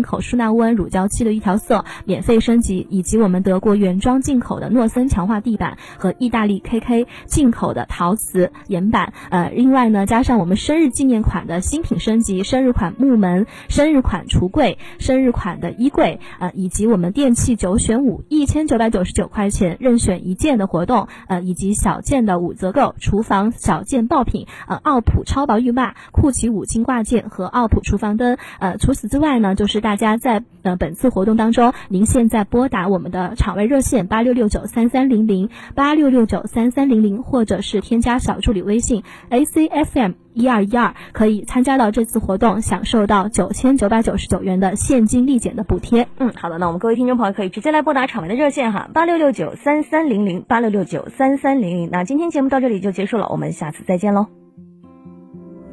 进口舒纳温乳胶漆的一条色免费升级，以及我们德国原装进口的诺森强化地板和意大利 KK 进口的陶瓷岩板。呃，另外呢，加上我们生日纪念款的新品升级，生日款木门、生日款橱柜、生日款的衣柜，呃，以及我们电器九选五，一千九百九十九块钱任选一件的活动，呃，以及小件的五折购，厨房小件爆品，呃，奥普超薄浴霸、酷奇五金挂件和奥普厨房灯。呃，除此之外呢，就是大家在呃本次活动当中，您现在拨打我们的场外热线八六六九三三零零八六六九三三零零，或者是添加小助理微信 A C F M 一二一二，可以参加到这次活动，享受到九千九百九十九元的现金立减的补贴。嗯，好的，那我们各位听众朋友可以直接来拨打场外的热线哈，八六六九三三零零八六六九三三零零。那今天节目到这里就结束了，我们下次再见喽。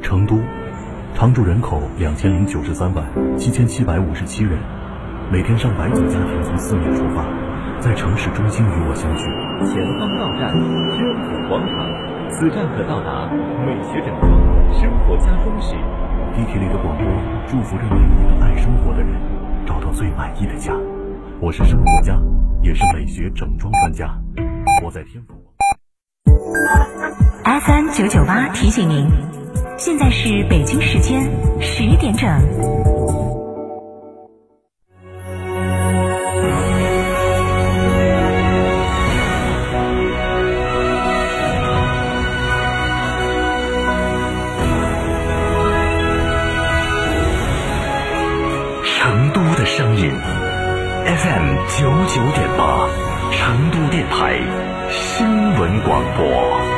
成都。常住人口两千零九十三万七千七百五十七人，每天上百组家庭从四面出发，在城市中心与我相聚。前方到站天府广场，此站可到达美学整装、生活家装饰。地铁里的广播祝福着每一个爱生活的人，找到最满意的家。我是生活家，也是美学整装专家。我在天府。FM 九九八提醒您。现在是北京时间十点整。成都的声音，FM 九九点八，成都电台新闻广播。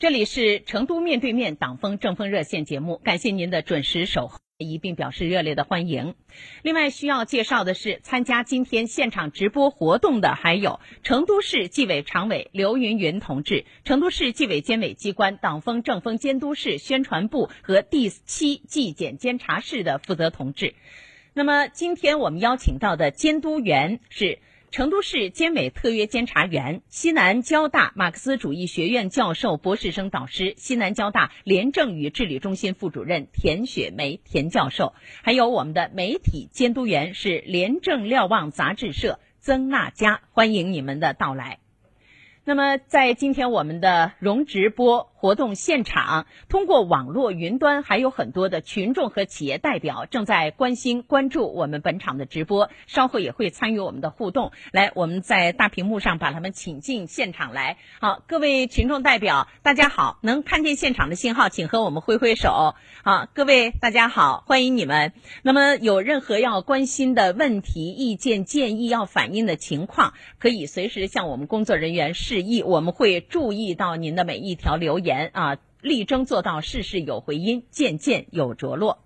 这里是成都面对面党风政风热线节目，感谢您的准时守候，一并表示热烈的欢迎。另外需要介绍的是，参加今天现场直播活动的还有成都市纪委常委刘云云同志、成都市纪委监委机关党风政风监督室宣传部和第七纪检监察室的负责同志。那么今天我们邀请到的监督员是。成都市监委特约监察员、西南交大马克思主义学院教授、博士生导师、西南交大廉政与治理中心副主任田雪梅田教授，还有我们的媒体监督员是廉政瞭望杂志社曾娜佳，欢迎你们的到来。那么，在今天我们的融直播活动现场，通过网络云端，还有很多的群众和企业代表正在关心、关注我们本场的直播，稍后也会参与我们的互动。来，我们在大屏幕上把他们请进现场来。好，各位群众代表，大家好，能看见现场的信号，请和我们挥挥手。好，各位大家好，欢迎你们。那么，有任何要关心的问题、意见、建议要反映的情况，可以随时向我们工作人员。示意，我们会注意到您的每一条留言言啊，力争做到事事有回音，件件有着落。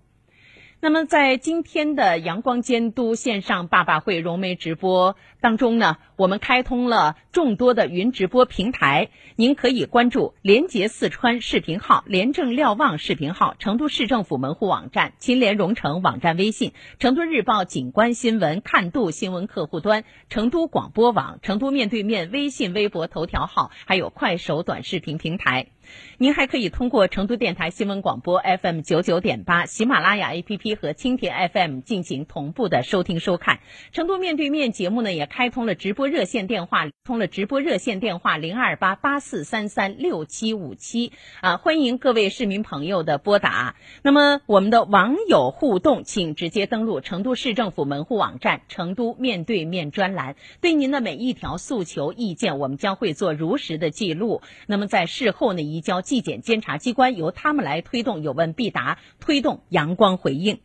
那么，在今天的阳光监督线上爸爸会融媒直播当中呢，我们开通了众多的云直播平台，您可以关注廉洁四川视频号、廉政瞭望视频号、成都市政府门户网站、秦联蓉城网站微信、成都日报景观新闻看度新闻客户端、成都广播网、成都面对面微信、微博、头条号，还有快手短视频平台。您还可以通过成都电台新闻广播 FM 九九点八、喜马拉雅 APP 和蜻蜓 FM 进行同步的收听收看。成都面对面节目呢，也开通了直播热线电话，通了直播热线电话零二八八四三三六七五七啊，欢迎各位市民朋友的拨打。那么我们的网友互动，请直接登录成都市政府门户网站“成都面对面”专栏，对您的每一条诉求意见，我们将会做如实的记录。那么在事后呢，移交纪检监察机关，由他们来推动有问必答，推动阳光回应。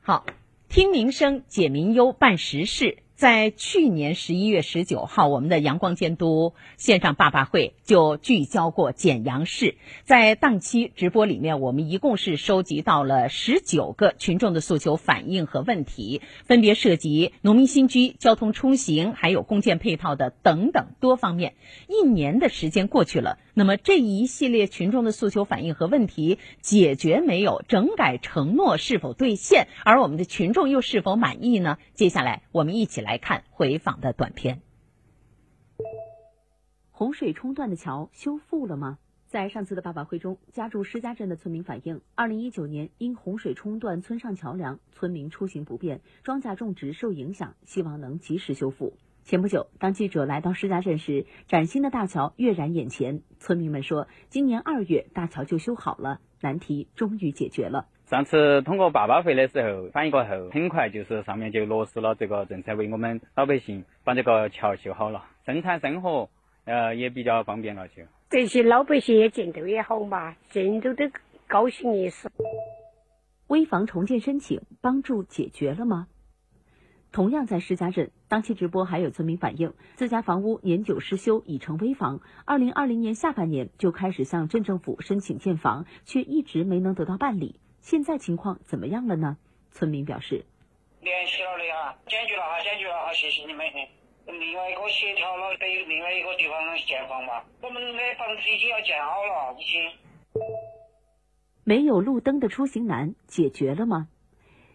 好，听民生解民忧办实事，在去年十一月十九号，我们的阳光监督线上爸爸会就聚焦过简阳市。在当期直播里面，我们一共是收集到了十九个群众的诉求反映和问题，分别涉及农民新居、交通出行，还有公建配套的等等多方面。一年的时间过去了，那么这一系列群众的诉求反映和问题解决没有？整改承诺是否兑现？而我们的群众又是否满意呢？接下来我们一起来看回访的短片。洪水冲断的桥修复了吗？在上次的爸爸会中，家住施家镇的村民反映，二零一九年因洪水冲断村上桥梁，村民出行不便，庄稼种植受影响，希望能及时修复。前不久，当记者来到施家镇时，崭新的大桥跃然眼前。村民们说，今年二月大桥就修好了，难题终于解决了。上次通过爸爸会的时候反映过后，很快就是上面就落实了这个政策，为我们老百姓把这个桥修好了，生产生活呃也比较方便了就。这些老百姓也见头也好嘛，见都得高兴一死。危房重建申请帮助解决了吗？同样在施家镇，当期直播还有村民反映，自家房屋年久失修已成危房，二零二零年下半年就开始向镇政府申请建房，却一直没能得到办理。现在情况怎么样了呢？村民表示，联系了的哈，解决了哈，解决了哈，谢谢你们。另外一个协调了，得另外一个地方建房嘛，我们的房子已经要建好了，已经。没有路灯的出行难解决了吗？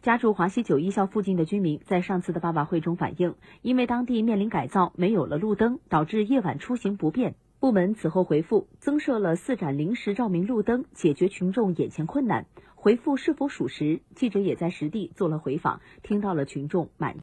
家住华西九一校附近的居民在上次的爸爸会中反映，因为当地面临改造，没有了路灯，导致夜晚出行不便。部门此后回复，增设了四盏临时照明路灯，解决群众眼前困难。回复是否属实？记者也在实地做了回访，听到了群众满。